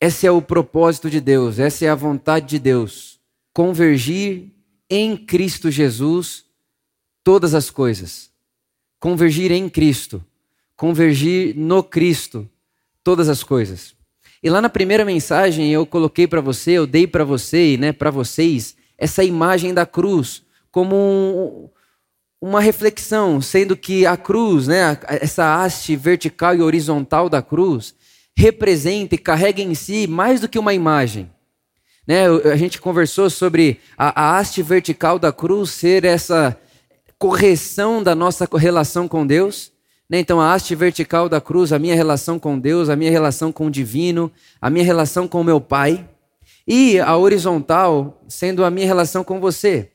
Esse é o propósito de Deus, essa é a vontade de Deus. Convergir em Cristo Jesus todas as coisas. Convergir em Cristo. Convergir no Cristo todas as coisas. E lá na primeira mensagem eu coloquei para você, eu dei para você, né, para vocês, essa imagem da cruz como um, uma reflexão, sendo que a cruz, né, essa haste vertical e horizontal da cruz, representa e carrega em si mais do que uma imagem. Né, a gente conversou sobre a, a haste vertical da cruz ser essa correção da nossa relação com Deus. Né? Então, a haste vertical da cruz, a minha relação com Deus, a minha relação com o divino, a minha relação com o meu Pai. E a horizontal sendo a minha relação com você.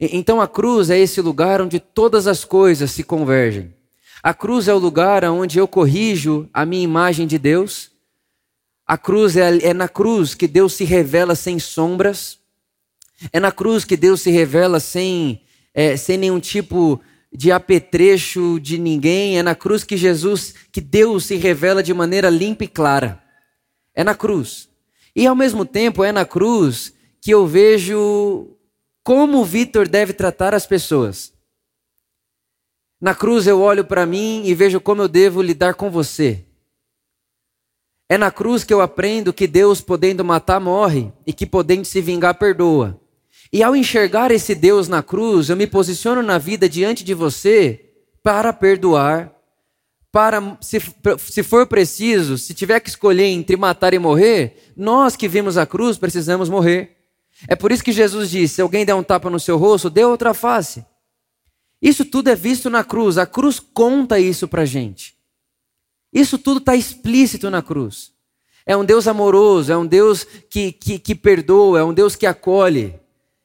Então, a cruz é esse lugar onde todas as coisas se convergem. A cruz é o lugar onde eu corrijo a minha imagem de Deus. A cruz é, é na cruz que Deus se revela sem sombras. É na cruz que Deus se revela sem é, sem nenhum tipo de apetrecho de ninguém. É na cruz que Jesus, que Deus se revela de maneira limpa e clara. É na cruz. E ao mesmo tempo é na cruz que eu vejo como o Vitor deve tratar as pessoas. Na cruz eu olho para mim e vejo como eu devo lidar com você. É na cruz que eu aprendo que Deus, podendo matar, morre e que podendo se vingar, perdoa. E ao enxergar esse Deus na cruz, eu me posiciono na vida diante de você para perdoar, para, se, se for preciso, se tiver que escolher entre matar e morrer, nós que vimos a cruz precisamos morrer. É por isso que Jesus disse: se alguém der um tapa no seu rosto, dê outra face. Isso tudo é visto na cruz, a cruz conta isso para gente. Isso tudo está explícito na cruz. É um Deus amoroso, é um Deus que, que, que perdoa, é um Deus que acolhe.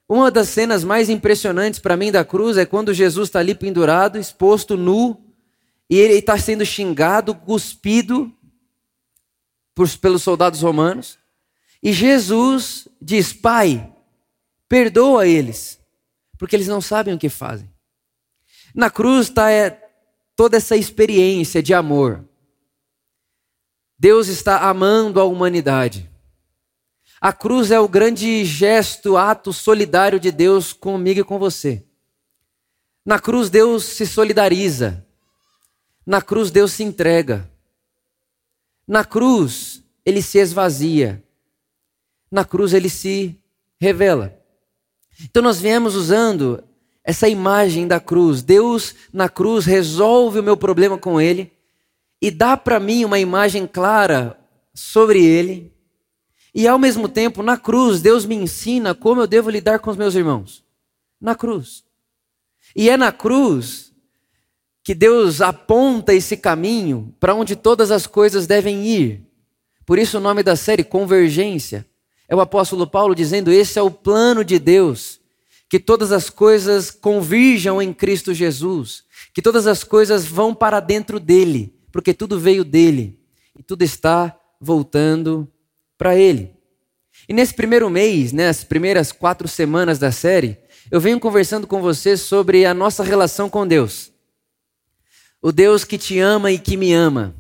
Uma das cenas mais impressionantes para mim da cruz é quando Jesus está ali pendurado, exposto nu, e ele está sendo xingado, cuspido por, pelos soldados romanos. E Jesus diz: Pai, perdoa eles, porque eles não sabem o que fazem. Na cruz está é, toda essa experiência de amor. Deus está amando a humanidade. A cruz é o grande gesto, ato solidário de Deus comigo e com você. Na cruz, Deus se solidariza. Na cruz, Deus se entrega. Na cruz, ele se esvazia. Na cruz, ele se revela. Então, nós viemos usando essa imagem da cruz. Deus, na cruz, resolve o meu problema com ele e dá para mim uma imagem clara sobre ele e ao mesmo tempo, na cruz, Deus me ensina como eu devo lidar com os meus irmãos. Na cruz. E é na cruz que Deus aponta esse caminho para onde todas as coisas devem ir. Por isso o nome da série Convergência. É o apóstolo Paulo dizendo: esse é o plano de Deus, que todas as coisas convirjam em Cristo Jesus, que todas as coisas vão para dentro dele, porque tudo veio dele e tudo está voltando para Ele. E nesse primeiro mês, nas né, primeiras quatro semanas da série, eu venho conversando com você sobre a nossa relação com Deus. O Deus que te ama e que me ama.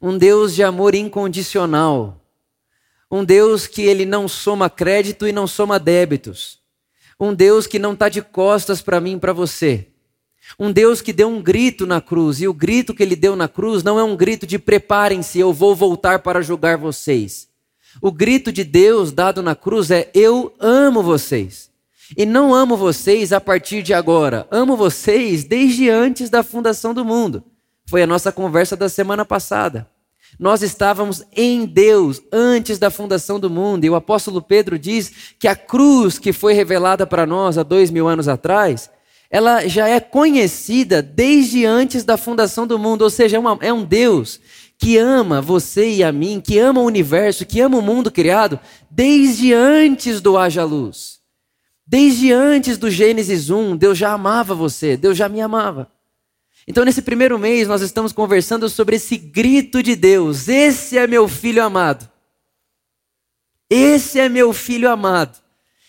Um Deus de amor incondicional. Um Deus que ele não soma crédito e não soma débitos. Um Deus que não está de costas para mim para você. Um Deus que deu um grito na cruz, e o grito que ele deu na cruz não é um grito de preparem-se, eu vou voltar para julgar vocês. O grito de Deus dado na cruz é: Eu amo vocês. E não amo vocês a partir de agora, amo vocês desde antes da fundação do mundo. Foi a nossa conversa da semana passada. Nós estávamos em Deus antes da fundação do mundo, e o apóstolo Pedro diz que a cruz que foi revelada para nós há dois mil anos atrás, ela já é conhecida desde antes da fundação do mundo, ou seja, é, uma, é um Deus que ama você e a mim, que ama o universo, que ama o mundo criado, desde antes do haja luz. Desde antes do Gênesis 1, Deus já amava você, Deus já me amava. Então, nesse primeiro mês, nós estamos conversando sobre esse grito de Deus: Esse é meu filho amado. Esse é meu filho amado.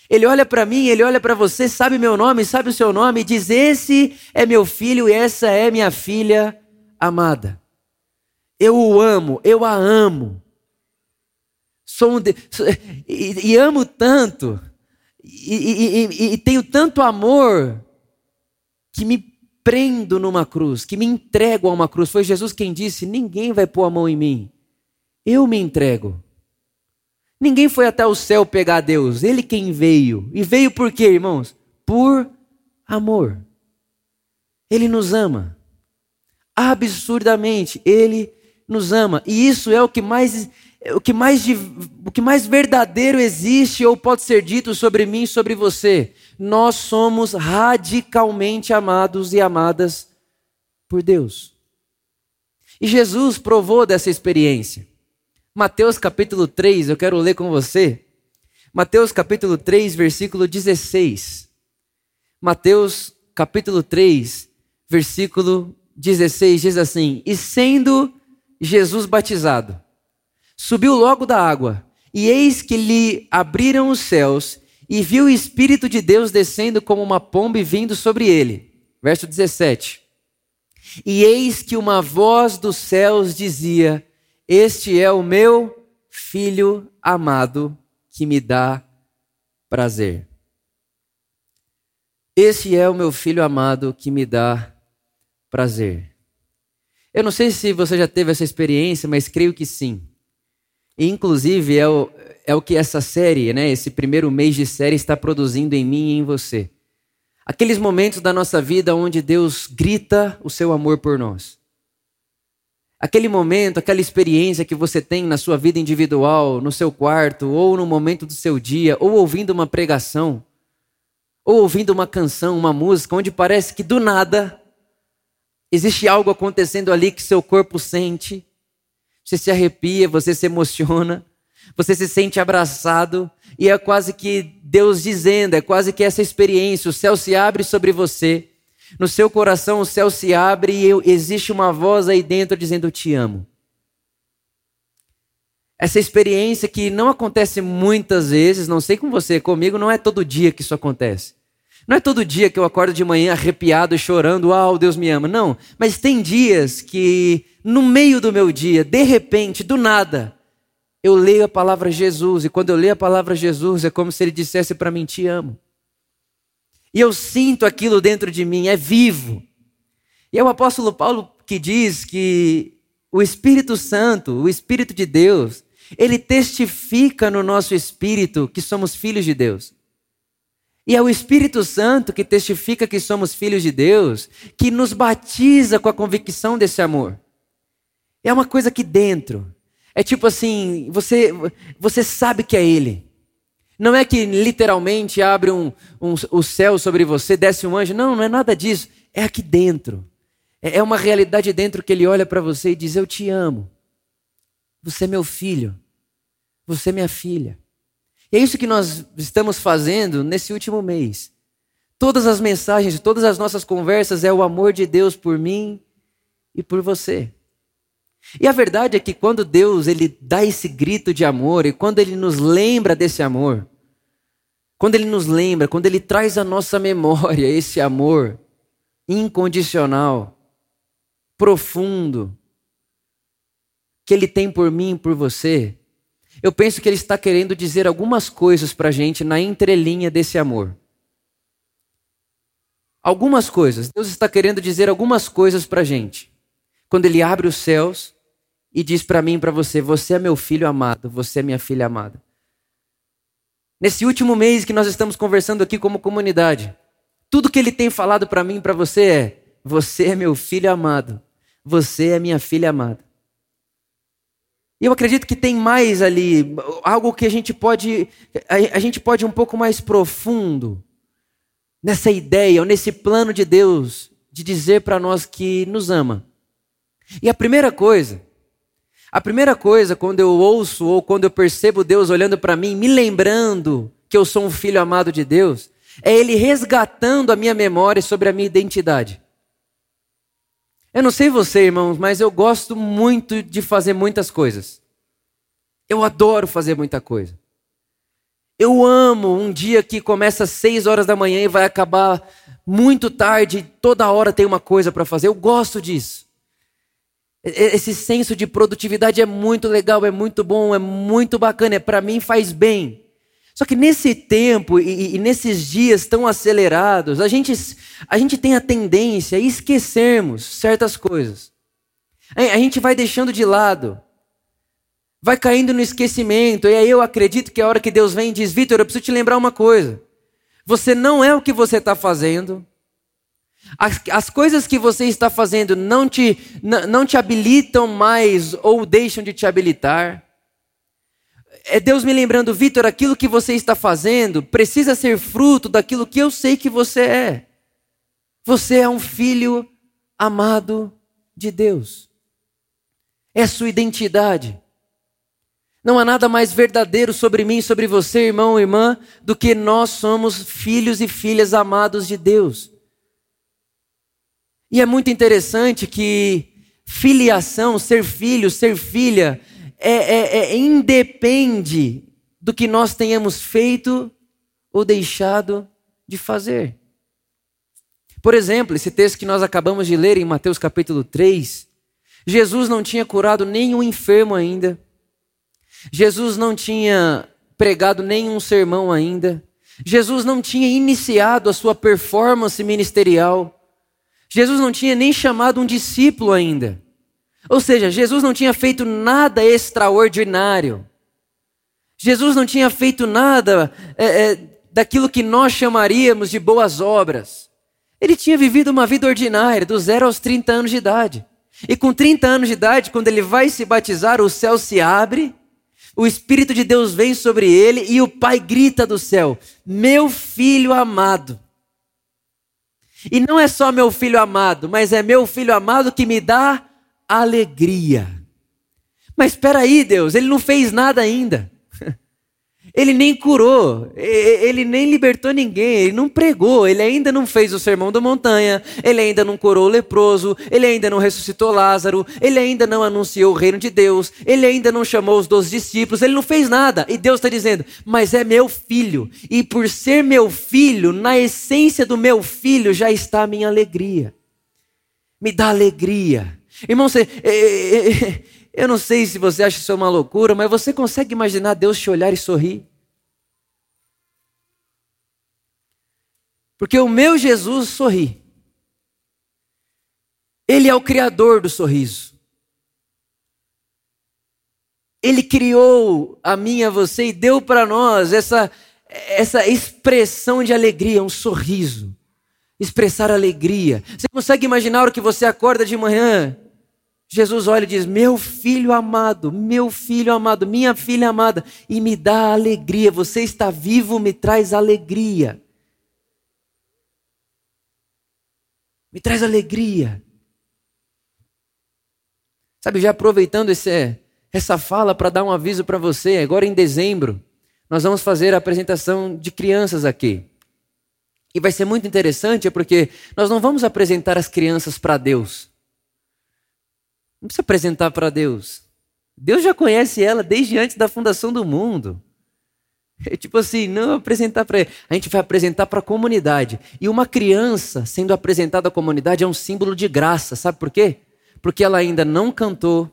Ele olha para mim, ele olha para você, sabe meu nome, sabe o seu nome, e diz: Esse é meu filho e essa é minha filha amada. Eu o amo, eu a amo. Sou um de... e, e, amo tanto, e, e, e tenho tanto amor, que me prendo numa cruz, que me entrego a uma cruz. Foi Jesus quem disse: Ninguém vai pôr a mão em mim, eu me entrego. Ninguém foi até o céu pegar Deus, ele quem veio. E veio por quê, irmãos? Por amor. Ele nos ama. Absurdamente, ele nos ama. E isso é o que mais o que mais o que mais verdadeiro existe ou pode ser dito sobre mim, sobre você. Nós somos radicalmente amados e amadas por Deus. E Jesus provou dessa experiência. Mateus capítulo 3, eu quero ler com você. Mateus capítulo 3, versículo 16. Mateus capítulo 3, versículo 16 diz assim: E sendo Jesus batizado, subiu logo da água, e eis que lhe abriram os céus, e viu o Espírito de Deus descendo como uma pomba e vindo sobre ele. Verso 17. E eis que uma voz dos céus dizia: este é o meu filho amado que me dá prazer. Este é o meu filho amado que me dá prazer. Eu não sei se você já teve essa experiência, mas creio que sim. Inclusive, é o, é o que essa série, né, esse primeiro mês de série, está produzindo em mim e em você. Aqueles momentos da nossa vida onde Deus grita o seu amor por nós. Aquele momento, aquela experiência que você tem na sua vida individual, no seu quarto, ou no momento do seu dia, ou ouvindo uma pregação, ou ouvindo uma canção, uma música, onde parece que do nada existe algo acontecendo ali que seu corpo sente, você se arrepia, você se emociona, você se sente abraçado, e é quase que Deus dizendo, é quase que essa experiência, o céu se abre sobre você no seu coração o céu se abre e existe uma voz aí dentro dizendo: Eu te amo. Essa experiência que não acontece muitas vezes, não sei com você, comigo não é todo dia que isso acontece. Não é todo dia que eu acordo de manhã arrepiado, chorando, uau, Deus me ama. Não, mas tem dias que no meio do meu dia, de repente, do nada, eu leio a palavra Jesus e quando eu leio a palavra Jesus é como se ele dissesse para mim: Te amo. E eu sinto aquilo dentro de mim, é vivo. E é o apóstolo Paulo que diz que o Espírito Santo, o Espírito de Deus, ele testifica no nosso espírito que somos filhos de Deus. E é o Espírito Santo que testifica que somos filhos de Deus, que nos batiza com a convicção desse amor. É uma coisa aqui dentro. É tipo assim, você, você sabe que é Ele. Não é que literalmente abre um, um, o céu sobre você, desce um anjo. Não, não é nada disso. É aqui dentro. É, é uma realidade dentro que ele olha para você e diz: Eu te amo. Você é meu filho. Você é minha filha. E é isso que nós estamos fazendo nesse último mês. Todas as mensagens, todas as nossas conversas é o amor de Deus por mim e por você. E a verdade é que quando Deus ele dá esse grito de amor e quando ele nos lembra desse amor, quando ele nos lembra, quando ele traz à nossa memória esse amor incondicional, profundo, que ele tem por mim e por você, eu penso que ele está querendo dizer algumas coisas para a gente na entrelinha desse amor. Algumas coisas. Deus está querendo dizer algumas coisas para a gente. Quando ele abre os céus e diz para mim e para você: Você é meu filho amado, você é minha filha amada. Nesse último mês que nós estamos conversando aqui como comunidade, tudo que ele tem falado para mim e para você é: Você é meu filho amado, você é minha filha amada. E eu acredito que tem mais ali, algo que a gente pode, a, gente pode ir um pouco mais profundo nessa ideia, ou nesse plano de Deus de dizer para nós que nos ama. E a primeira coisa a primeira coisa, quando eu ouço ou quando eu percebo Deus olhando para mim, me lembrando que eu sou um filho amado de Deus, é Ele resgatando a minha memória sobre a minha identidade. Eu não sei você, irmãos, mas eu gosto muito de fazer muitas coisas. Eu adoro fazer muita coisa. Eu amo um dia que começa às seis horas da manhã e vai acabar muito tarde, toda hora tem uma coisa para fazer. Eu gosto disso. Esse senso de produtividade é muito legal, é muito bom, é muito bacana, é para mim faz bem. Só que nesse tempo e, e, nesses dias tão acelerados, a gente, a gente tem a tendência a esquecermos certas coisas. A gente vai deixando de lado, vai caindo no esquecimento, e aí eu acredito que a hora que Deus vem e diz: Vitor, eu preciso te lembrar uma coisa. Você não é o que você está fazendo. As, as, coisas que você está fazendo não te, não, te habilitam mais ou deixam de te habilitar. É Deus me lembrando, Vitor, aquilo que você está fazendo precisa ser fruto daquilo que eu sei que você é. Você é um filho amado de Deus. É sua identidade. Não há nada mais verdadeiro sobre mim, sobre você, irmão irmã, do que nós somos filhos e filhas amados de Deus. E é muito interessante que filiação, ser filho, ser filha, é, é, é, independe do que nós tenhamos feito ou deixado de fazer. Por exemplo, esse texto que nós acabamos de ler em Mateus capítulo 3, Jesus não tinha curado nenhum enfermo ainda. Jesus não tinha pregado nenhum sermão ainda. Jesus não tinha iniciado a sua performance ministerial. Jesus não tinha nem chamado um discípulo ainda. Ou seja, Jesus não tinha feito nada extraordinário. Jesus não tinha feito nada é, é, daquilo que nós chamaríamos de boas obras. Ele tinha vivido uma vida ordinária, dos zero aos 30 anos de idade. E com 30 anos de idade, quando ele vai se batizar, o céu se abre, o Espírito de Deus vem sobre ele e o Pai grita do céu: Meu filho amado. E não é só meu filho amado, mas é meu filho amado que me dá alegria. Mas espera aí, Deus, ele não fez nada ainda. Ele nem curou, ele nem libertou ninguém, ele não pregou, ele ainda não fez o sermão da montanha, ele ainda não curou o leproso, ele ainda não ressuscitou Lázaro, ele ainda não anunciou o reino de Deus, ele ainda não chamou os doze discípulos, ele não fez nada. E Deus está dizendo: Mas é meu filho, e por ser meu filho, na essência do meu filho já está a minha alegria. Me dá alegria Irmão, você, é, é, é, eu não sei se você acha isso uma loucura, mas você consegue imaginar Deus te olhar e sorrir? Porque o meu Jesus sorri. Ele é o criador do sorriso. Ele criou a mim a você e deu para nós essa, essa expressão de alegria, um sorriso. Expressar alegria. Você consegue imaginar hora que você acorda de manhã Jesus olha e diz: Meu filho amado, meu filho amado, minha filha amada, e me dá alegria. Você está vivo, me traz alegria. Me traz alegria. Sabe, já aproveitando esse, essa fala para dar um aviso para você, agora em dezembro, nós vamos fazer a apresentação de crianças aqui. E vai ser muito interessante porque nós não vamos apresentar as crianças para Deus. Não precisa apresentar para Deus. Deus já conhece ela desde antes da fundação do mundo. É tipo assim, não apresentar para ele. A gente vai apresentar para a comunidade. E uma criança sendo apresentada à comunidade é um símbolo de graça. Sabe por quê? Porque ela ainda não cantou,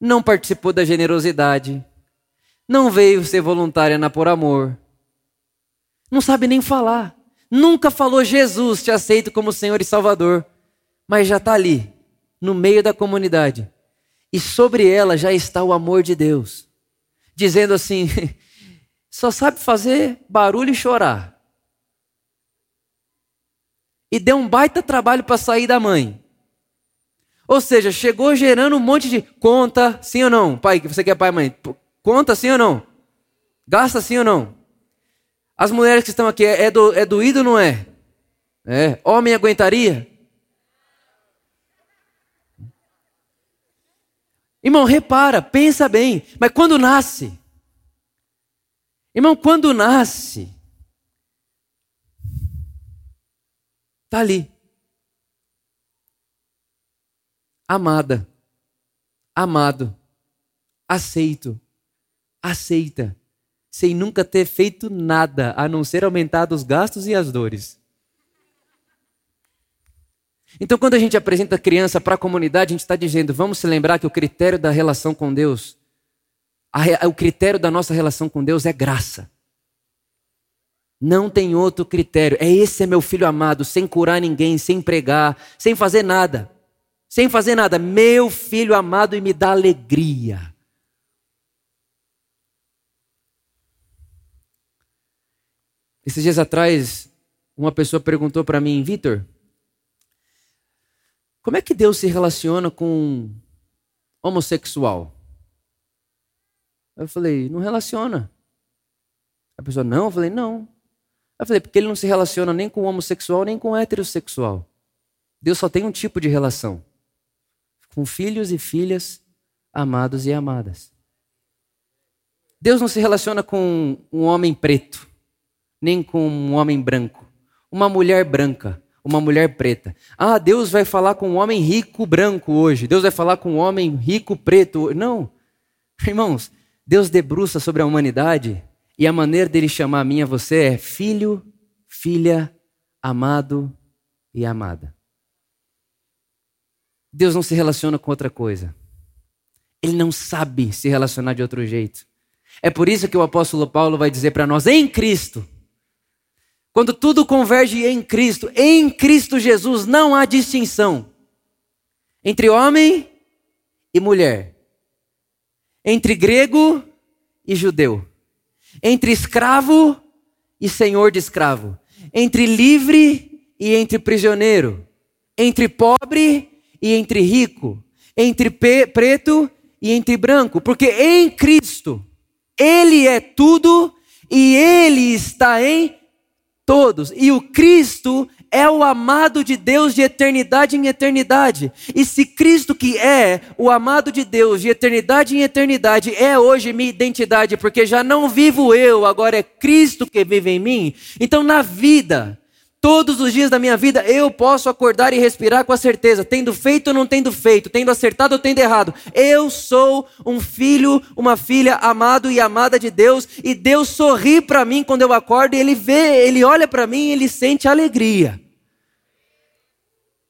não participou da generosidade, não veio ser voluntária na Por Amor, não sabe nem falar, nunca falou Jesus te aceito como Senhor e Salvador, mas já está ali, no meio da comunidade. E sobre ela já está o amor de Deus, dizendo assim: só sabe fazer barulho e chorar. E deu um baita trabalho para sair da mãe. Ou seja, chegou gerando um monte de conta, sim ou não? Pai, você quer pai e mãe? Conta sim ou não? Gasta sim ou não? As mulheres que estão aqui, é, do, é doído ou não é? É. Homem aguentaria? Irmão, repara, pensa bem, mas quando nasce, irmão, quando nasce, está ali, amada, amado, aceito, aceita, sem nunca ter feito nada a não ser aumentar os gastos e as dores. Então, quando a gente apresenta a criança para a comunidade, a gente está dizendo: vamos se lembrar que o critério da relação com Deus, a, o critério da nossa relação com Deus é graça. Não tem outro critério. É esse é meu filho amado, sem curar ninguém, sem pregar, sem fazer nada. Sem fazer nada. Meu filho amado e me dá alegria. Esses dias atrás, uma pessoa perguntou para mim, Vitor, como é que Deus se relaciona com homossexual? Eu falei, não relaciona. A pessoa, não? Eu falei, não. Eu falei, porque ele não se relaciona nem com homossexual, nem com heterossexual. Deus só tem um tipo de relação. Com filhos e filhas, amados e amadas. Deus não se relaciona com um homem preto, nem com um homem branco. Uma mulher branca, uma mulher preta. Ah, Deus vai falar com um homem rico branco hoje. Deus vai falar com um homem rico preto. Não. Irmãos, Deus debruça sobre a humanidade e a maneira dele chamar a mim e a você é filho, filha, amado e amada. Deus não se relaciona com outra coisa. Ele não sabe se relacionar de outro jeito. É por isso que o apóstolo Paulo vai dizer para nós: em Cristo, quando tudo converge em Cristo, em Cristo Jesus, não há distinção entre homem e mulher, entre grego e judeu, entre escravo e senhor de escravo, entre livre e entre prisioneiro, entre pobre e entre rico, entre preto e entre branco, porque em Cristo ele é tudo e ele está em todos. E o Cristo é o amado de Deus de eternidade em eternidade. E se Cristo, que é o amado de Deus de eternidade em eternidade, é hoje minha identidade, porque já não vivo eu, agora é Cristo que vive em mim, então na vida, Todos os dias da minha vida eu posso acordar e respirar com a certeza, tendo feito ou não tendo feito, tendo acertado ou tendo errado. Eu sou um filho, uma filha amado e amada de Deus, e Deus sorri para mim quando eu acordo e ele vê, ele olha para mim e ele sente alegria.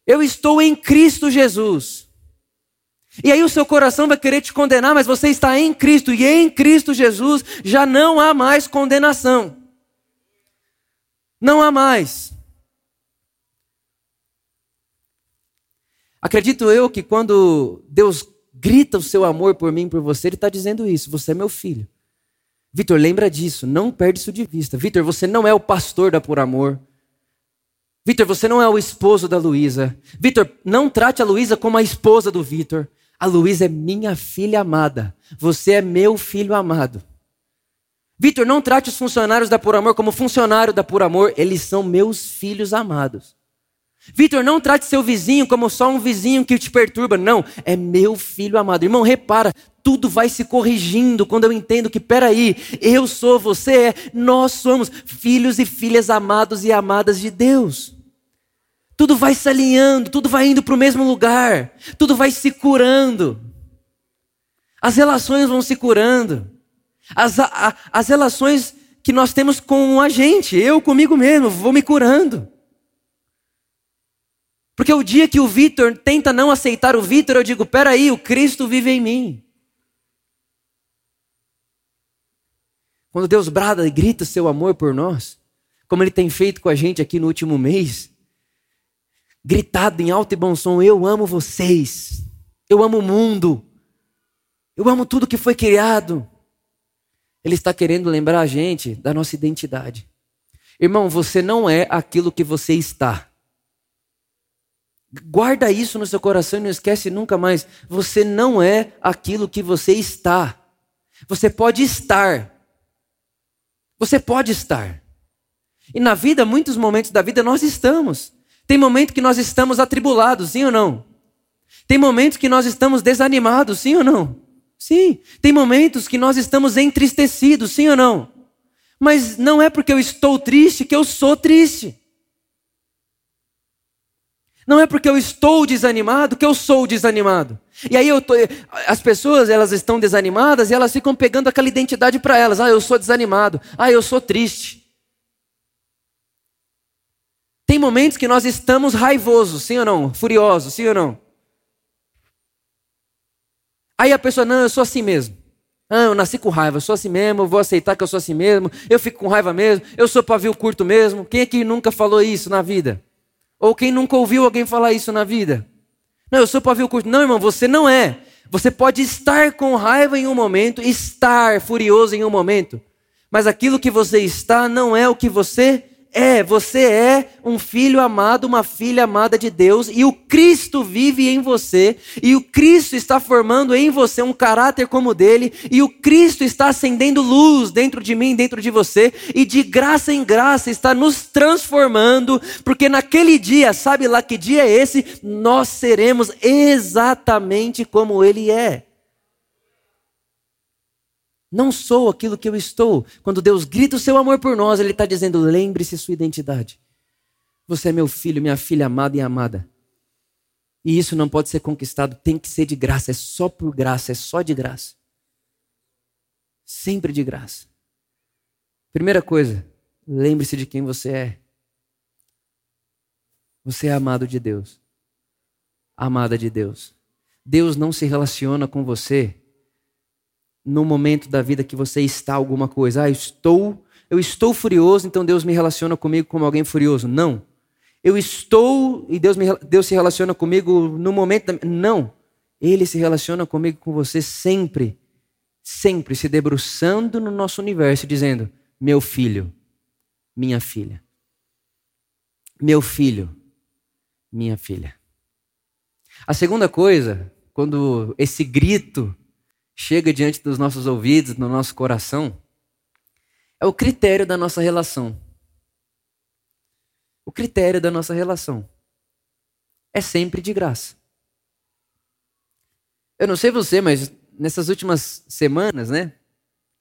Eu estou em Cristo Jesus. E aí o seu coração vai querer te condenar, mas você está em Cristo e em Cristo Jesus já não há mais condenação. Não há mais. Acredito eu que quando Deus grita o seu amor por mim, por você, Ele está dizendo isso: você é meu filho. Vitor, lembra disso, não perde isso de vista. Vitor, você não é o pastor da Por Amor. Vitor, você não é o esposo da Luísa. Vitor, não trate a Luísa como a esposa do Vitor. A Luísa é minha filha amada. Você é meu filho amado. Vitor, não trate os funcionários da Por Amor como funcionário da Por Amor. Eles são meus filhos amados. Vitor, não trate seu vizinho como só um vizinho que te perturba. Não, é meu filho amado. Irmão, repara, tudo vai se corrigindo quando eu entendo que, peraí, eu sou, você é, nós somos filhos e filhas amados e amadas de Deus. Tudo vai se alinhando, tudo vai indo para o mesmo lugar, tudo vai se curando. As relações vão se curando. As, a, as relações que nós temos com a gente, eu comigo mesmo, vou me curando. Porque o dia que o Vitor tenta não aceitar o Vitor, eu digo: peraí, o Cristo vive em mim. Quando Deus brada e grita seu amor por nós, como Ele tem feito com a gente aqui no último mês, gritado em alto e bom som: Eu amo vocês, eu amo o mundo, eu amo tudo que foi criado. Ele está querendo lembrar a gente da nossa identidade. Irmão, você não é aquilo que você está. Guarda isso no seu coração e não esquece nunca mais. Você não é aquilo que você está. Você pode estar. Você pode estar. E na vida, muitos momentos da vida nós estamos. Tem momento que nós estamos atribulados, sim ou não? Tem momentos que nós estamos desanimados, sim ou não? Sim. Tem momentos que nós estamos entristecidos, sim ou não? Mas não é porque eu estou triste que eu sou triste. Não é porque eu estou desanimado que eu sou desanimado. E aí tô, as pessoas elas estão desanimadas e elas ficam pegando aquela identidade para elas. Ah, eu sou desanimado. Ah, eu sou triste. Tem momentos que nós estamos raivosos, sim ou não? Furiosos, sim ou não? Aí a pessoa, não, eu sou assim mesmo. Ah, eu nasci com raiva, eu sou assim mesmo, eu vou aceitar que eu sou assim mesmo, eu fico com raiva mesmo, eu sou pavio curto mesmo. Quem é que nunca falou isso na vida? Ou quem nunca ouviu alguém falar isso na vida? Não, eu sou pavio curto. Não, irmão, você não é. Você pode estar com raiva em um momento, estar furioso em um momento, mas aquilo que você está não é o que você é, você é um filho amado, uma filha amada de Deus, e o Cristo vive em você, e o Cristo está formando em você um caráter como o dele, e o Cristo está acendendo luz dentro de mim, dentro de você, e de graça em graça está nos transformando, porque naquele dia, sabe lá que dia é esse? Nós seremos exatamente como ele é. Não sou aquilo que eu estou. Quando Deus grita o seu amor por nós, Ele está dizendo: lembre-se sua identidade. Você é meu filho, minha filha amada e amada. E isso não pode ser conquistado, tem que ser de graça, é só por graça, é só de graça. Sempre de graça. Primeira coisa, lembre-se de quem você é. Você é amado de Deus. Amada de Deus. Deus não se relaciona com você no momento da vida que você está alguma coisa. Ah, eu estou, eu estou furioso, então Deus me relaciona comigo como alguém furioso. Não. Eu estou e Deus, me, Deus se relaciona comigo no momento da, não. Ele se relaciona comigo com você sempre. Sempre se debruçando no nosso universo dizendo: "Meu filho, minha filha. Meu filho, minha filha." A segunda coisa, quando esse grito chega diante dos nossos ouvidos, no nosso coração, é o critério da nossa relação. O critério da nossa relação é sempre de graça. Eu não sei você, mas nessas últimas semanas, né?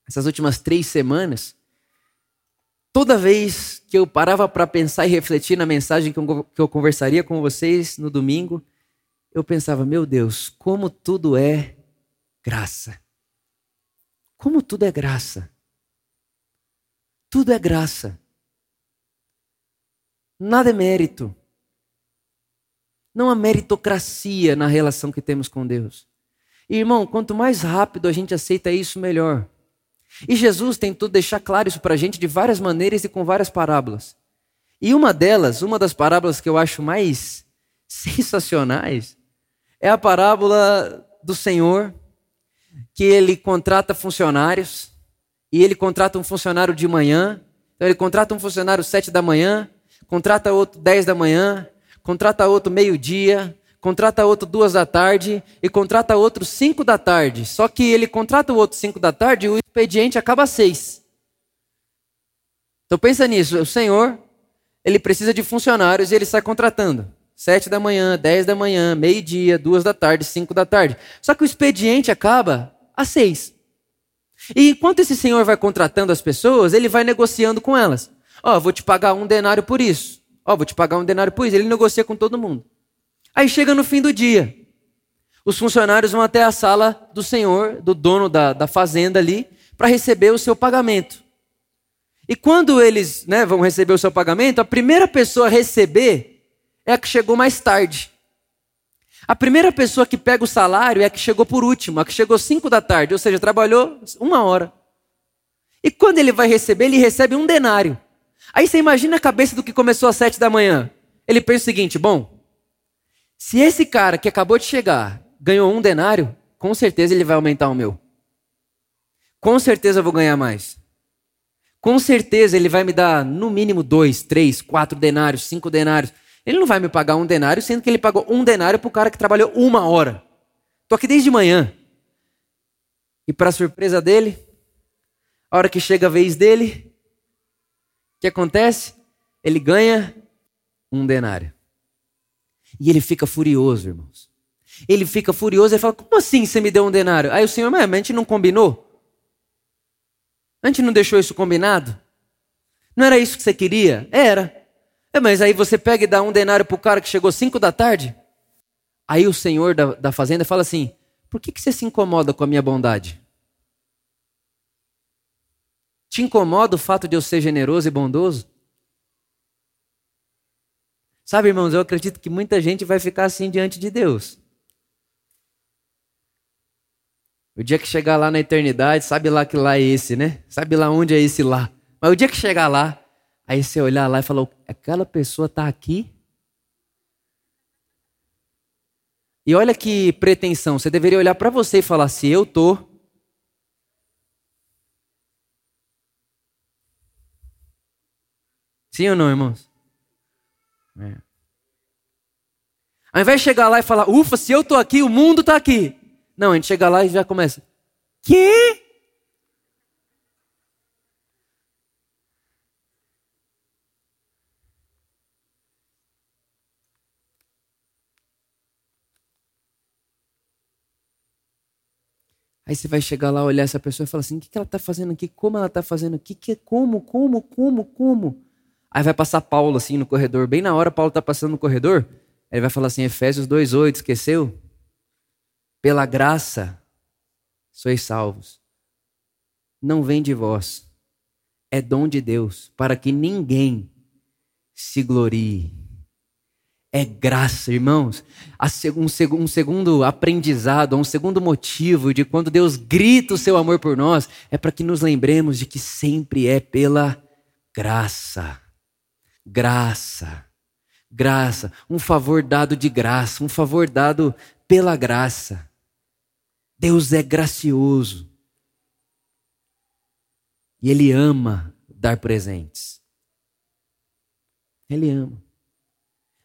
Essas últimas três semanas, toda vez que eu parava para pensar e refletir na mensagem que eu, que eu conversaria com vocês no domingo, eu pensava, meu Deus, como tudo é graça. Como tudo é graça. Tudo é graça. Nada é mérito. Não há meritocracia na relação que temos com Deus. E, irmão, quanto mais rápido a gente aceita isso, melhor. E Jesus tentou deixar claro isso para a gente de várias maneiras e com várias parábolas. E uma delas, uma das parábolas que eu acho mais sensacionais, é a parábola do Senhor que ele contrata funcionários e ele contrata um funcionário de manhã, então ele contrata um funcionário sete da manhã, contrata outro dez da manhã, contrata outro meio-dia, contrata outro duas da tarde e contrata outro cinco da tarde. Só que ele contrata o outro cinco da tarde e o expediente acaba às seis. Então pensa nisso, o Senhor, ele precisa de funcionários e ele sai contratando. Sete da manhã, dez da manhã, meio-dia, duas da tarde, cinco da tarde. Só que o expediente acaba às seis. E enquanto esse senhor vai contratando as pessoas, ele vai negociando com elas. Ó, oh, vou te pagar um denário por isso. Ó, oh, vou te pagar um denário por isso. Ele negocia com todo mundo. Aí chega no fim do dia. Os funcionários vão até a sala do senhor, do dono da, da fazenda ali, para receber o seu pagamento. E quando eles né, vão receber o seu pagamento, a primeira pessoa a receber é a que chegou mais tarde. A primeira pessoa que pega o salário é a que chegou por último, a que chegou 5 da tarde, ou seja, trabalhou uma hora. E quando ele vai receber, ele recebe um denário. Aí você imagina a cabeça do que começou às 7 da manhã. Ele pensa o seguinte: bom, se esse cara que acabou de chegar ganhou um denário, com certeza ele vai aumentar o meu. Com certeza eu vou ganhar mais. Com certeza ele vai me dar no mínimo dois, três, quatro denários, cinco denários. Ele não vai me pagar um denário, sendo que ele pagou um denário para o cara que trabalhou uma hora. Estou aqui desde manhã. E para surpresa dele, a hora que chega a vez dele, o que acontece? Ele ganha um denário. E ele fica furioso, irmãos. Ele fica furioso e fala: Como assim você me deu um denário? Aí o senhor, mas a gente não combinou? A gente não deixou isso combinado? Não era isso que você queria? Era. É, mas aí você pega e dá um denário para o cara que chegou cinco da tarde? Aí o senhor da, da fazenda fala assim: por que, que você se incomoda com a minha bondade? Te incomoda o fato de eu ser generoso e bondoso? Sabe, irmãos, eu acredito que muita gente vai ficar assim diante de Deus. O dia que chegar lá na eternidade, sabe lá que lá é esse, né? Sabe lá onde é esse lá. Mas o dia que chegar lá, aí você olhar lá e falar, aquela pessoa está aqui? E olha que pretensão, você deveria olhar para você e falar: se eu tô, Sim ou não, irmãos? É. Ao invés de chegar lá e falar, ufa, se eu tô aqui, o mundo tá aqui. Não, a gente chega lá e já começa. Quê? Aí você vai chegar lá, olhar essa pessoa e falar assim: o que, que ela está fazendo aqui? Como ela está fazendo aqui? Que, como, como, como, como? Aí vai passar Paulo assim no corredor. Bem na hora, Paulo está passando no corredor. Ele vai falar assim: Efésios 2,8, esqueceu? Pela graça sois salvos. Não vem de vós, é dom de Deus, para que ninguém se glorie é graça, irmãos. Um segundo aprendizado, um segundo motivo de quando Deus grita o seu amor por nós, é para que nos lembremos de que sempre é pela graça. Graça. Graça. Um favor dado de graça, um favor dado pela graça. Deus é gracioso. E Ele ama dar presentes. Ele ama.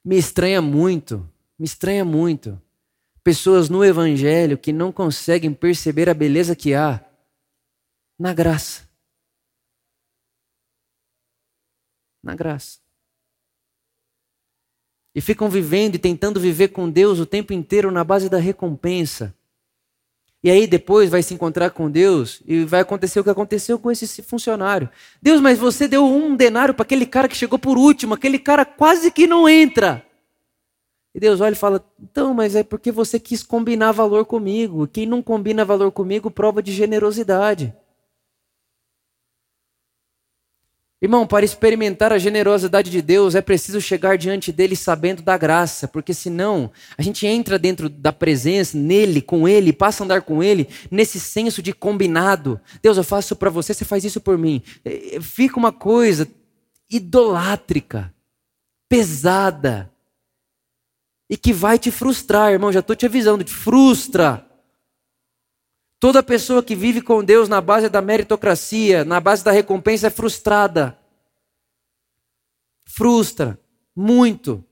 Me estranha muito, me estranha muito. Pessoas no Evangelho que não conseguem perceber a beleza que há na graça. Na graça. E ficam vivendo e tentando viver com Deus o tempo inteiro na base da recompensa. E aí depois vai se encontrar com Deus e vai acontecer o que aconteceu com esse funcionário. Deus, mas você deu um denário para aquele cara que chegou por último, aquele cara quase que não entra. E Deus olha e fala: então, mas é porque você quis combinar valor comigo. Quem não combina valor comigo prova de generosidade. Irmão, para experimentar a generosidade de Deus é preciso chegar diante dele sabendo da graça, porque senão a gente entra dentro da presença, nele, com ele, passa a andar com ele, nesse senso de combinado. Deus, eu faço para você, você faz isso por mim. É, fica uma coisa idolátrica, pesada, e que vai te frustrar, irmão. Já estou te avisando, te frustra. Toda pessoa que vive com Deus na base da meritocracia, na base da recompensa, é frustrada. Frustra muito.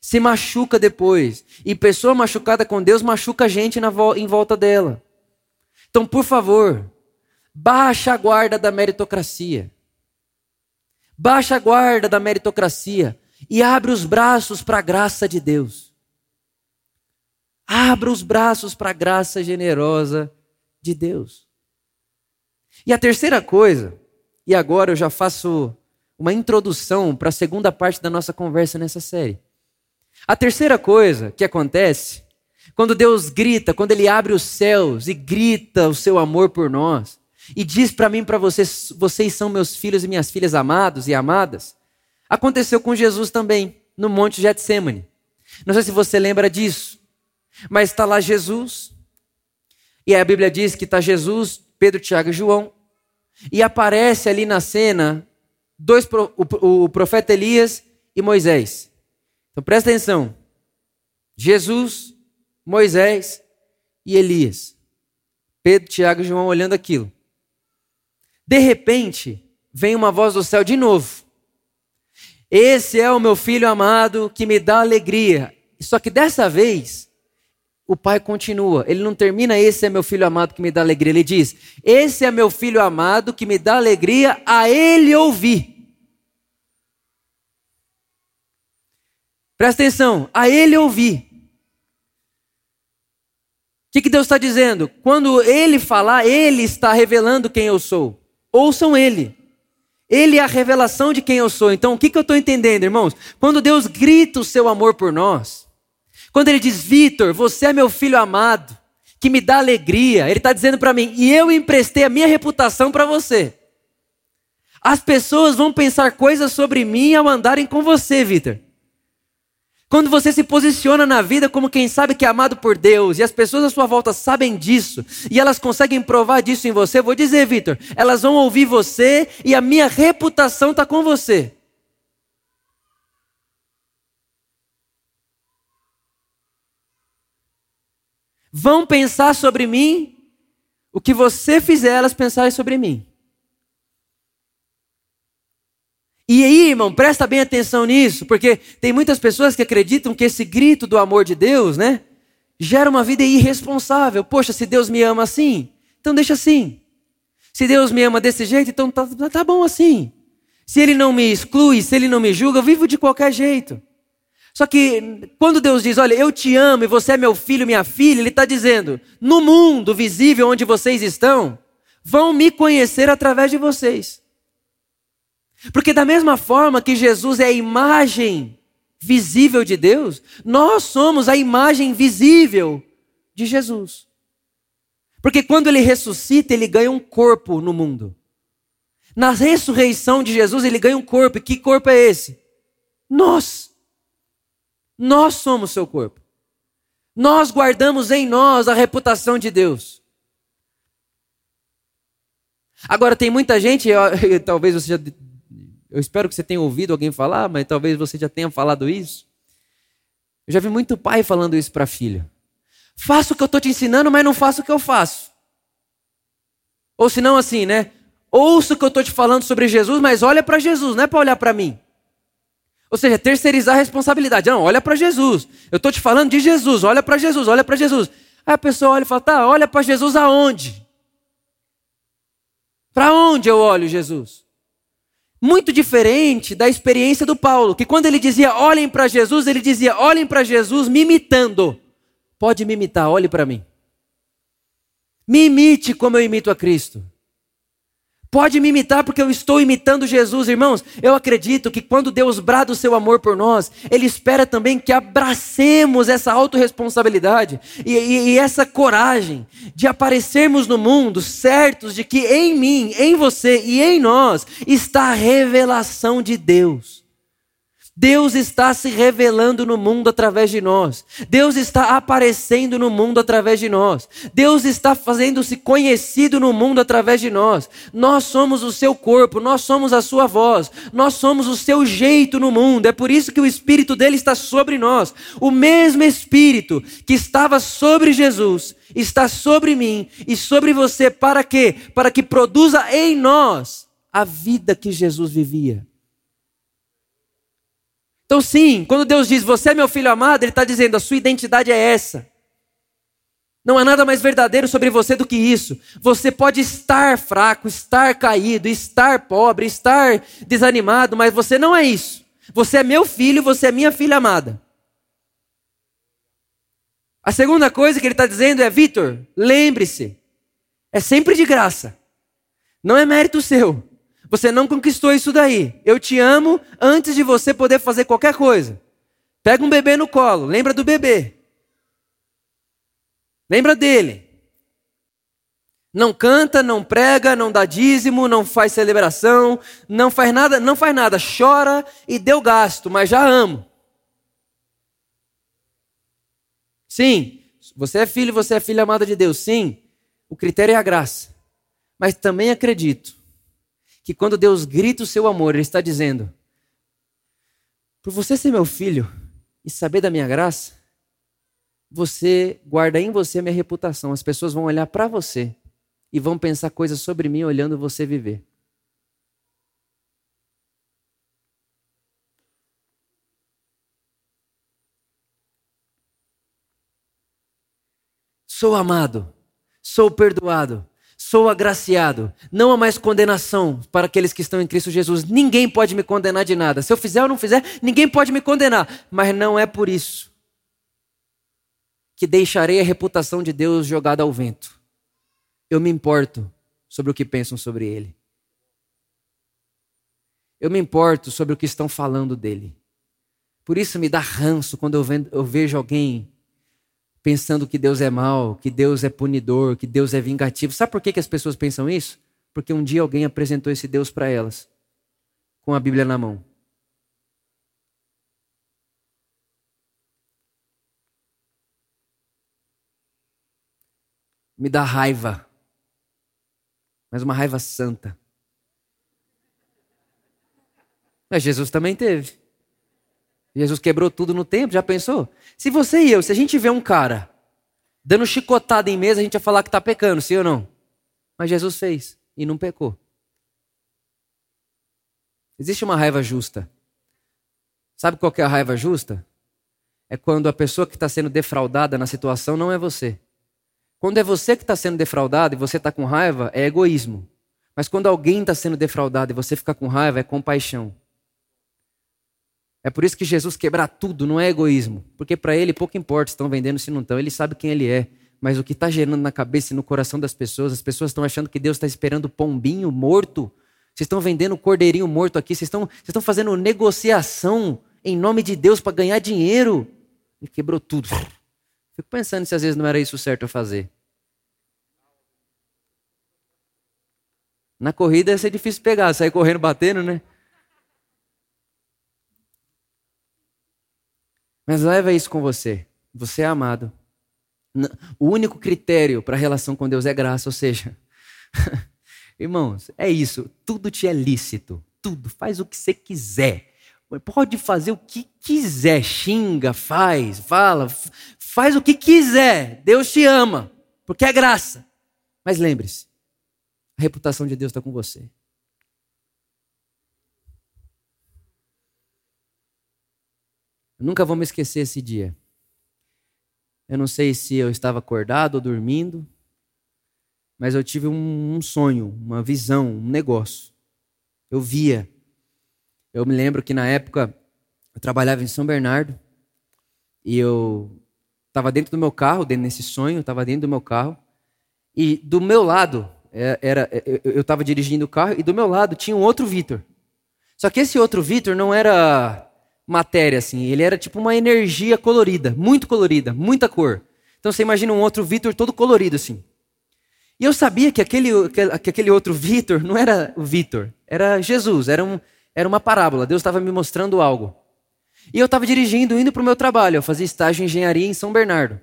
Se machuca depois. E pessoa machucada com Deus machuca a gente vo em volta dela. Então, por favor, baixa a guarda da meritocracia. Baixa a guarda da meritocracia e abre os braços para a graça de Deus. Abra os braços para a graça generosa de Deus. E a terceira coisa, e agora eu já faço uma introdução para a segunda parte da nossa conversa nessa série. A terceira coisa que acontece, quando Deus grita, quando Ele abre os céus e grita o seu amor por nós, e diz para mim, para vocês, vocês são meus filhos e minhas filhas amados e amadas, aconteceu com Jesus também, no Monte Getsemane. Não sei se você lembra disso, mas está lá Jesus, e a Bíblia diz que está Jesus, Pedro, Tiago e João. E aparece ali na cena dois, o, o profeta Elias e Moisés. Então presta atenção. Jesus, Moisés e Elias. Pedro, Tiago e João olhando aquilo. De repente, vem uma voz do céu de novo. Esse é o meu filho amado que me dá alegria. Só que dessa vez, o pai continua. Ele não termina, esse é meu filho amado que me dá alegria. Ele diz: Esse é meu filho amado que me dá alegria a ele ouvir. Presta atenção, a ele ouvir. O que, que Deus está dizendo? Quando ele falar, ele está revelando quem eu sou. Ouçam ele. Ele é a revelação de quem eu sou. Então, o que, que eu estou entendendo, irmãos? Quando Deus grita o seu amor por nós, quando ele diz, Vitor, você é meu filho amado, que me dá alegria, ele está dizendo para mim, e eu emprestei a minha reputação para você. As pessoas vão pensar coisas sobre mim ao andarem com você, Vitor. Quando você se posiciona na vida como quem sabe que é amado por Deus, e as pessoas à sua volta sabem disso, e elas conseguem provar disso em você, vou dizer, Vitor, elas vão ouvir você e a minha reputação está com você. Vão pensar sobre mim o que você fizer elas pensarem sobre mim. E aí, irmão, presta bem atenção nisso, porque tem muitas pessoas que acreditam que esse grito do amor de Deus, né, gera uma vida irresponsável. Poxa, se Deus me ama assim, então deixa assim. Se Deus me ama desse jeito, então tá, tá bom assim. Se Ele não me exclui, se Ele não me julga, eu vivo de qualquer jeito. Só que quando Deus diz, olha, eu te amo e você é meu filho, minha filha, Ele está dizendo, no mundo visível onde vocês estão, vão me conhecer através de vocês. Porque, da mesma forma que Jesus é a imagem visível de Deus, nós somos a imagem visível de Jesus. Porque quando ele ressuscita, ele ganha um corpo no mundo. Na ressurreição de Jesus, ele ganha um corpo. E que corpo é esse? Nós. Nós somos seu corpo. Nós guardamos em nós a reputação de Deus. Agora, tem muita gente, talvez você já eu espero que você tenha ouvido alguém falar, mas talvez você já tenha falado isso. Eu já vi muito pai falando isso para filho. Faça o que eu estou te ensinando, mas não faça o que eu faço. Ou se não assim, né? Ouça o que eu estou te falando sobre Jesus, mas olha para Jesus, não é para olhar para mim. Ou seja, terceirizar a responsabilidade. Não, olha para Jesus. Eu estou te falando de Jesus, olha para Jesus, olha para Jesus. Aí a pessoa olha e fala, tá, olha para Jesus aonde? Para onde eu olho Jesus? muito diferente da experiência do Paulo, que quando ele dizia olhem para Jesus, ele dizia olhem para Jesus me imitando. Pode me imitar, olhe para mim. Me imite como eu imito a Cristo. Pode me imitar porque eu estou imitando Jesus, irmãos. Eu acredito que quando Deus brada o seu amor por nós, Ele espera também que abracemos essa autorresponsabilidade e, e, e essa coragem de aparecermos no mundo certos de que em mim, em você e em nós está a revelação de Deus. Deus está se revelando no mundo através de nós. Deus está aparecendo no mundo através de nós. Deus está fazendo-se conhecido no mundo através de nós. Nós somos o seu corpo, nós somos a sua voz, nós somos o seu jeito no mundo. É por isso que o Espírito dele está sobre nós. O mesmo Espírito que estava sobre Jesus está sobre mim e sobre você. Para quê? Para que produza em nós a vida que Jesus vivia. Então, sim, quando Deus diz, você é meu filho amado, Ele está dizendo, a sua identidade é essa. Não há nada mais verdadeiro sobre você do que isso. Você pode estar fraco, estar caído, estar pobre, estar desanimado, mas você não é isso. Você é meu filho, você é minha filha amada. A segunda coisa que ele está dizendo é: Vitor, lembre-se, é sempre de graça, não é mérito seu. Você não conquistou isso daí. Eu te amo antes de você poder fazer qualquer coisa. Pega um bebê no colo, lembra do bebê. Lembra dele. Não canta, não prega, não dá dízimo, não faz celebração, não faz nada, não faz nada, chora e deu gasto, mas já amo. Sim, você é filho, você é filha amada de Deus. Sim, o critério é a graça. Mas também acredito que quando Deus grita o seu amor, Ele está dizendo: por você ser meu filho e saber da minha graça, você guarda em você a minha reputação. As pessoas vão olhar para você e vão pensar coisas sobre mim olhando você viver. Sou amado, sou perdoado, Sou agraciado. Não há mais condenação para aqueles que estão em Cristo Jesus. Ninguém pode me condenar de nada. Se eu fizer ou não fizer, ninguém pode me condenar. Mas não é por isso que deixarei a reputação de Deus jogada ao vento. Eu me importo sobre o que pensam sobre Ele. Eu me importo sobre o que estão falando dele. Por isso me dá ranço quando eu vejo alguém pensando que Deus é mal, que Deus é punidor, que Deus é vingativo. Sabe por que, que as pessoas pensam isso? Porque um dia alguém apresentou esse Deus para elas, com a Bíblia na mão. Me dá raiva, mas uma raiva santa. Mas Jesus também teve. Jesus quebrou tudo no tempo, já pensou? Se você e eu, se a gente vê um cara dando chicotada em mesa, a gente vai falar que está pecando, sim ou não? Mas Jesus fez e não pecou. Existe uma raiva justa. Sabe qual é a raiva justa? É quando a pessoa que está sendo defraudada na situação não é você. Quando é você que está sendo defraudado e você está com raiva, é egoísmo. Mas quando alguém está sendo defraudado e você fica com raiva, é compaixão. É por isso que Jesus quebrar tudo não é egoísmo. Porque para ele pouco importa se estão vendendo se não estão. Ele sabe quem ele é. Mas o que está gerando na cabeça e no coração das pessoas, as pessoas estão achando que Deus está esperando pombinho morto. Vocês estão vendendo cordeirinho morto aqui. Vocês estão, vocês estão fazendo negociação em nome de Deus para ganhar dinheiro. Ele quebrou tudo. Fico pensando se às vezes não era isso certo a fazer. Na corrida ia ser difícil pegar, sair correndo batendo, né? Mas leva isso com você. Você é amado. O único critério para a relação com Deus é graça, ou seja, irmãos, é isso. Tudo te é lícito. Tudo. Faz o que você quiser. Pode fazer o que quiser. Xinga, faz, fala. Faz o que quiser. Deus te ama. Porque é graça. Mas lembre-se: a reputação de Deus está com você. Nunca vou me esquecer esse dia. Eu não sei se eu estava acordado ou dormindo, mas eu tive um, um sonho, uma visão, um negócio. Eu via. Eu me lembro que na época eu trabalhava em São Bernardo e eu estava dentro do meu carro, dentro desse sonho, estava dentro do meu carro e do meu lado é, era eu estava dirigindo o carro e do meu lado tinha um outro Vitor. Só que esse outro Vitor não era matéria, assim. Ele era tipo uma energia colorida, muito colorida, muita cor. Então você imagina um outro Vitor todo colorido, assim. E eu sabia que aquele, que aquele outro Vitor não era o Vitor, era Jesus, era, um, era uma parábola. Deus estava me mostrando algo. E eu estava dirigindo, indo para o meu trabalho. Eu fazia estágio em engenharia em São Bernardo.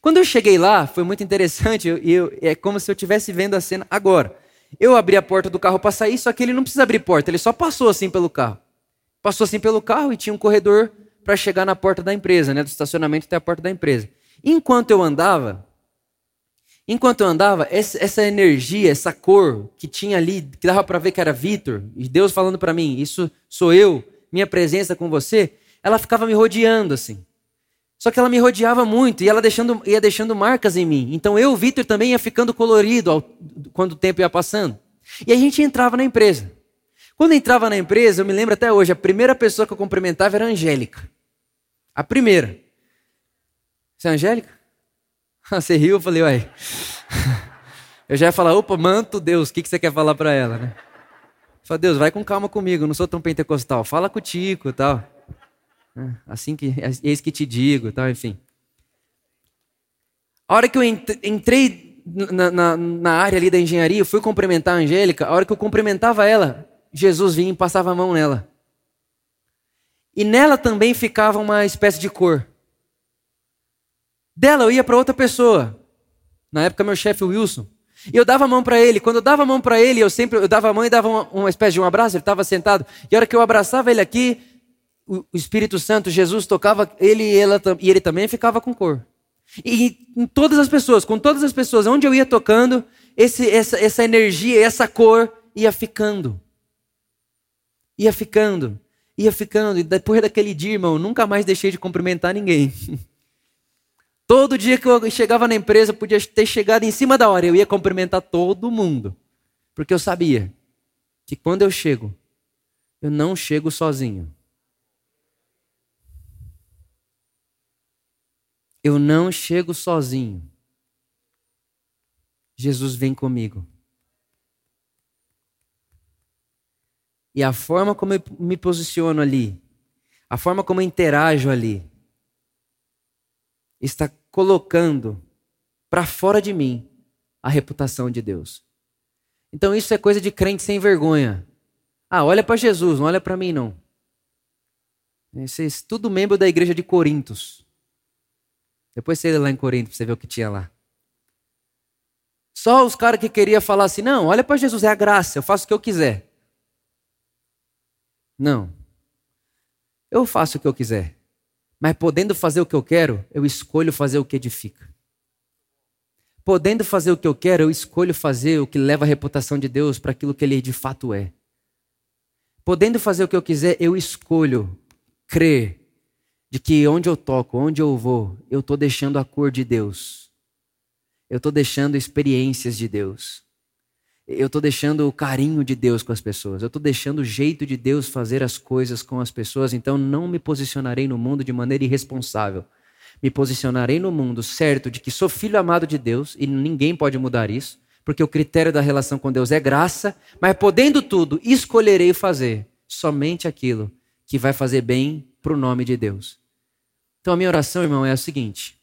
Quando eu cheguei lá, foi muito interessante. Eu, eu, é como se eu estivesse vendo a cena agora. Eu abri a porta do carro para sair, só que ele não precisa abrir porta, ele só passou assim pelo carro. Passou assim pelo carro e tinha um corredor para chegar na porta da empresa, né, do estacionamento até a porta da empresa. Enquanto eu andava, enquanto eu andava, essa energia, essa cor que tinha ali, que dava para ver que era Vitor, e Deus falando para mim, isso sou eu, minha presença com você, ela ficava me rodeando assim. Só que ela me rodeava muito e ela deixando, ia deixando marcas em mim. Então eu, Vitor, também ia ficando colorido ao, quando o tempo ia passando. E a gente entrava na empresa. Quando entrava na empresa, eu me lembro até hoje, a primeira pessoa que eu cumprimentava era a Angélica. A primeira. Você é Angélica? Você riu, eu falei, uai. Eu já ia falar, opa, manto Deus, o que, que você quer falar para ela, né? Falei, Deus, vai com calma comigo, não sou tão pentecostal. Fala com o Tico tal. É, assim que, é eis que te digo tal, enfim. A hora que eu entrei na, na, na área ali da engenharia, eu fui cumprimentar a Angélica, a hora que eu cumprimentava ela, Jesus vinha e passava a mão nela. E nela também ficava uma espécie de cor. Dela eu ia para outra pessoa. Na época meu chefe Wilson. E eu dava a mão para ele. Quando eu dava a mão para ele, eu sempre eu dava a mão e dava uma, uma espécie de um abraço. Ele estava sentado. E a hora que eu abraçava ele aqui, o, o Espírito Santo, Jesus tocava ele e, ela, e ele também ficava com cor. E em todas as pessoas, com todas as pessoas, onde eu ia tocando, esse, essa, essa energia, essa cor ia ficando. Ia ficando, ia ficando. E depois daquele dia, irmão, nunca mais deixei de cumprimentar ninguém. Todo dia que eu chegava na empresa, podia ter chegado em cima da hora, eu ia cumprimentar todo mundo. Porque eu sabia que quando eu chego, eu não chego sozinho. Eu não chego sozinho. Jesus vem comigo. E a forma como eu me posiciono ali, a forma como eu interajo ali, está colocando para fora de mim a reputação de Deus. Então isso é coisa de crente sem vergonha. Ah, olha para Jesus, não olha para mim não. Vocês tudo membro da igreja de Corintos. Depois você lá em Corinto para você ver o que tinha lá. Só os caras que queriam falar assim: não, olha para Jesus, é a graça, eu faço o que eu quiser. Não. Eu faço o que eu quiser. Mas podendo fazer o que eu quero, eu escolho fazer o que edifica. Podendo fazer o que eu quero, eu escolho fazer o que leva a reputação de Deus para aquilo que ele de fato é. Podendo fazer o que eu quiser, eu escolho crer de que onde eu toco, onde eu vou, eu estou deixando a cor de Deus. Eu estou deixando experiências de Deus. Eu estou deixando o carinho de Deus com as pessoas. Eu estou deixando o jeito de Deus fazer as coisas com as pessoas. Então não me posicionarei no mundo de maneira irresponsável. Me posicionarei no mundo certo de que sou filho amado de Deus e ninguém pode mudar isso, porque o critério da relação com Deus é graça, mas podendo tudo, escolherei fazer somente aquilo que vai fazer bem para o nome de Deus. Então a minha oração, irmão, é a seguinte: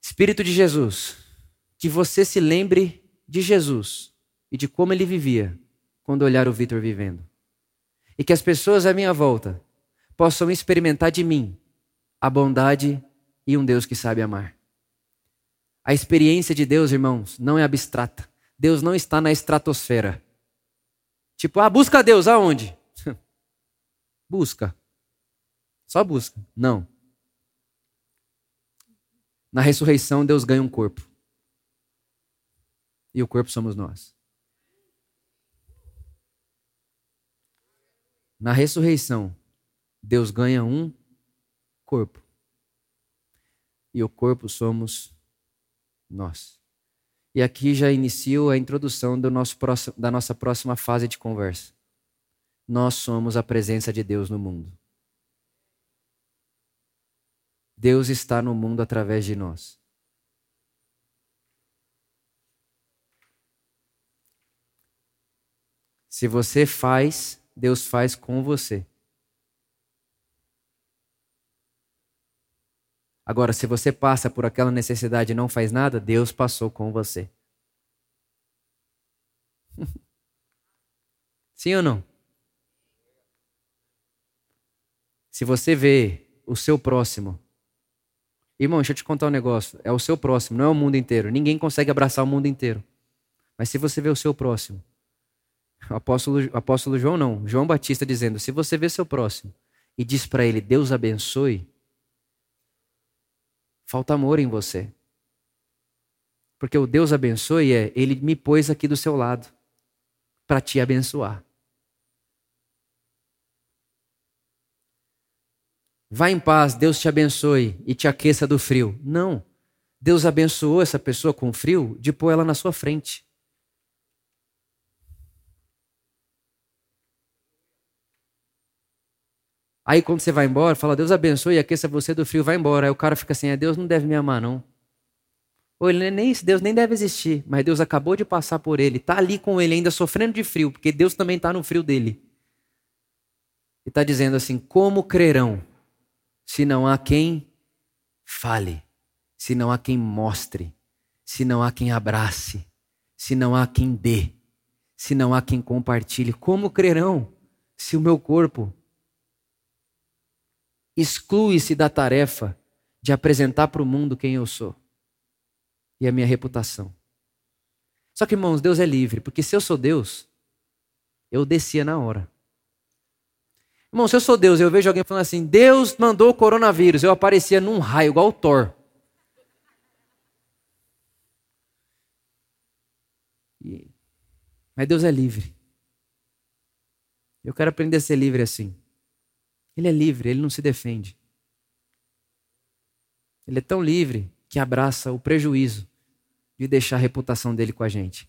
Espírito de Jesus, que você se lembre de Jesus e de como ele vivia quando olhar o Vitor vivendo. E que as pessoas à minha volta possam experimentar de mim a bondade e um Deus que sabe amar. A experiência de Deus, irmãos, não é abstrata. Deus não está na estratosfera. Tipo, ah, busca Deus aonde? busca. Só busca. Não. Na ressurreição, Deus ganha um corpo. E o corpo somos nós. Na ressurreição, Deus ganha um corpo. E o corpo somos nós. E aqui já inicio a introdução nosso próximo, da nossa próxima fase de conversa. Nós somos a presença de Deus no mundo. Deus está no mundo através de nós. Se você faz, Deus faz com você. Agora, se você passa por aquela necessidade e não faz nada, Deus passou com você. Sim ou não? Se você vê o seu próximo Irmão, deixa eu te contar um negócio. É o seu próximo, não é o mundo inteiro. Ninguém consegue abraçar o mundo inteiro. Mas se você vê o seu próximo, apóstolo, apóstolo João não, João Batista dizendo: se você vê seu próximo e diz para ele, Deus abençoe, falta amor em você. Porque o Deus abençoe é, ele me pôs aqui do seu lado para te abençoar. Vá em paz, Deus te abençoe e te aqueça do frio. Não. Deus abençoou essa pessoa com frio de pôr ela na sua frente. Aí quando você vai embora, fala, Deus abençoe aqueça você do frio, vai embora. Aí o cara fica assim, é, Deus não deve me amar, não. Ou ele nem Deus nem deve existir, mas Deus acabou de passar por ele, está ali com ele ainda sofrendo de frio, porque Deus também está no frio dele. E está dizendo assim: como crerão se não há quem fale, se não há quem mostre, se não há quem abrace, se não há quem dê, se não há quem compartilhe. Como crerão se o meu corpo exclui-se da tarefa de apresentar para o mundo quem eu sou e a minha reputação? Só que, irmãos, Deus é livre, porque se eu sou Deus, eu descia na hora. Irmão, se eu sou Deus eu vejo alguém falando assim, Deus mandou o coronavírus, eu aparecia num raio igual o Thor. Mas Deus é livre. Eu quero aprender a ser livre assim. Ele é livre, ele não se defende. Ele é tão livre que abraça o prejuízo de deixar a reputação dele com a gente.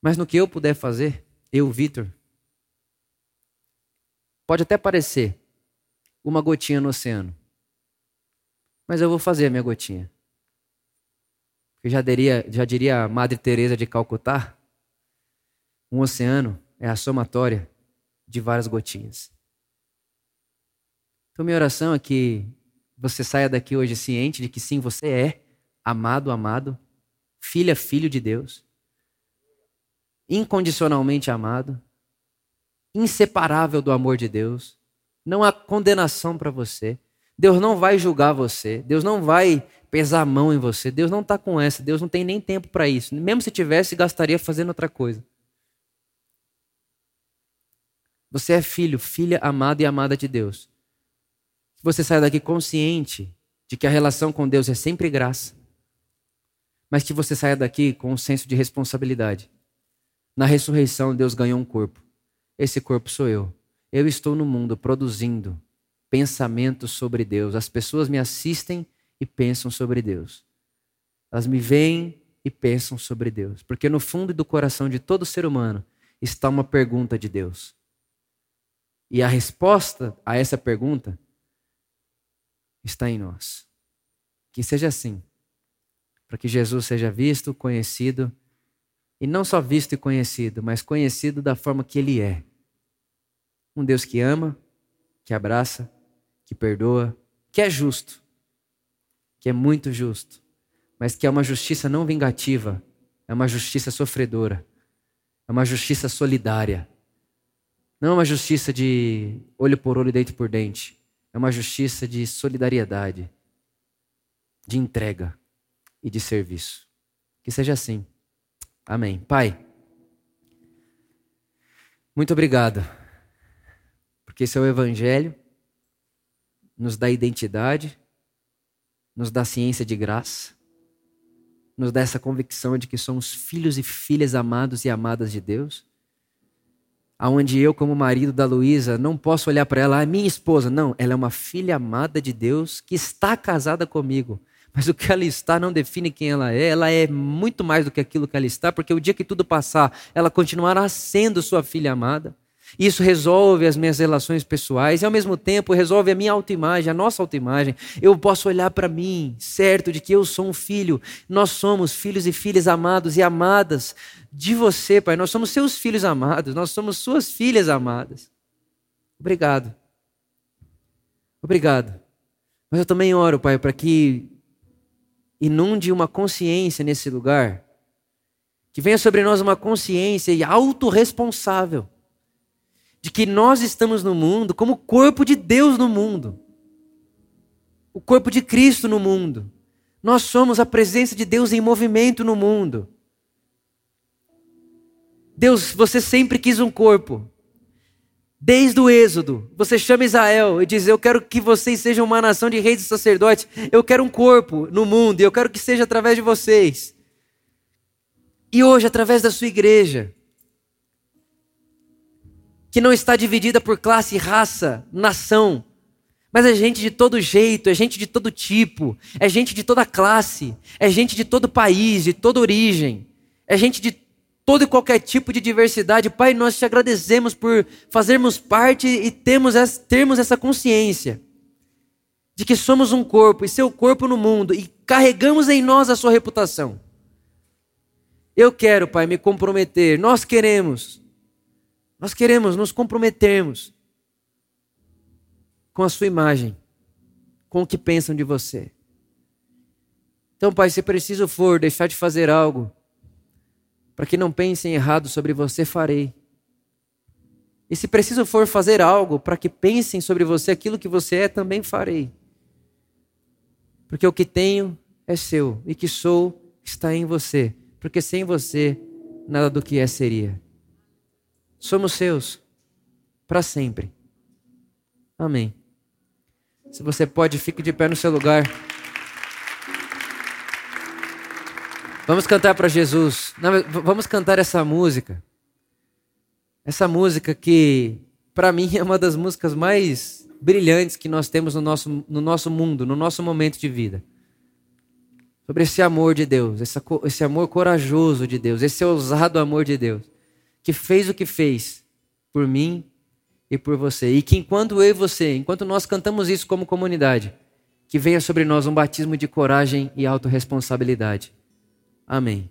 Mas no que eu puder fazer, eu, Vitor, pode até parecer uma gotinha no oceano. Mas eu vou fazer a minha gotinha. Porque já diria, já diria a Madre Teresa de Calcutá, um oceano é a somatória de várias gotinhas. Então minha oração é que você saia daqui hoje ciente de que sim, você é amado, amado, filha, filho de Deus incondicionalmente amado, inseparável do amor de Deus. Não há condenação para você, Deus não vai julgar você. Deus não vai pesar a mão em você. Deus não está com essa. Deus não tem nem tempo para isso. Mesmo se tivesse, gastaria fazendo outra coisa. Você é filho, filha amada e amada de Deus. Você sai daqui consciente de que a relação com Deus é sempre graça, mas que você saia daqui com um senso de responsabilidade. Na ressurreição, Deus ganhou um corpo. Esse corpo sou eu. Eu estou no mundo produzindo pensamentos sobre Deus. As pessoas me assistem e pensam sobre Deus. Elas me veem e pensam sobre Deus. Porque no fundo do coração de todo ser humano está uma pergunta de Deus. E a resposta a essa pergunta está em nós. Que seja assim, para que Jesus seja visto, conhecido, e não só visto e conhecido, mas conhecido da forma que Ele é. Um Deus que ama, que abraça, que perdoa, que é justo, que é muito justo, mas que é uma justiça não vingativa, é uma justiça sofredora, é uma justiça solidária. Não é uma justiça de olho por olho, dente por dente. É uma justiça de solidariedade, de entrega e de serviço. Que seja assim. Amém. Pai, muito obrigado, porque esse é o Evangelho, nos dá identidade, nos dá ciência de graça, nos dá essa convicção de que somos filhos e filhas amados e amadas de Deus aonde eu, como marido da Luísa, não posso olhar para ela, ah, minha esposa. Não, ela é uma filha amada de Deus que está casada comigo. Mas o que ela está não define quem ela é. Ela é muito mais do que aquilo que ela está, porque o dia que tudo passar, ela continuará sendo sua filha amada. Isso resolve as minhas relações pessoais e, ao mesmo tempo, resolve a minha autoimagem, a nossa autoimagem. Eu posso olhar para mim, certo de que eu sou um filho. Nós somos filhos e filhas amados e amadas de você, Pai. Nós somos seus filhos amados, nós somos suas filhas amadas. Obrigado. Obrigado. Mas eu também oro, Pai, para que inunde uma consciência nesse lugar, que venha sobre nós uma consciência autorresponsável de que nós estamos no mundo como o corpo de Deus no mundo. O corpo de Cristo no mundo. Nós somos a presença de Deus em movimento no mundo. Deus, você sempre quis um corpo. Desde o Êxodo, você chama Israel e diz: Eu quero que vocês sejam uma nação de reis e sacerdotes. Eu quero um corpo no mundo e eu quero que seja através de vocês. E hoje, através da sua igreja, que não está dividida por classe, raça, nação, mas é gente de todo jeito, é gente de todo tipo, é gente de toda classe, é gente de todo país, de toda origem, é gente de todo e qualquer tipo de diversidade. Pai, nós te agradecemos por fazermos parte e termos essa, consciência de que somos um corpo e seu corpo no mundo e carregamos em nós a sua reputação. Eu quero, Pai, me comprometer, nós queremos nós queremos nos comprometermos com a sua imagem, com o que pensam de você. Então, Pai, se preciso for deixar de fazer algo para que não pensem errado sobre você, farei. E se preciso for fazer algo para que pensem sobre você aquilo que você é, também farei. Porque o que tenho é seu e que sou está em você. Porque sem você, nada do que é seria somos seus para sempre. Amém. Se você pode, fique de pé no seu lugar. Vamos cantar para Jesus. Vamos cantar essa música. Essa música que, para mim, é uma das músicas mais brilhantes que nós temos no nosso, no nosso mundo, no nosso momento de vida. Sobre esse amor de Deus, esse amor corajoso de Deus, esse ousado amor de Deus que fez o que fez por mim e por você. E que enquanto eu e você, enquanto nós cantamos isso como comunidade, que venha sobre nós um batismo de coragem e autorresponsabilidade. Amém.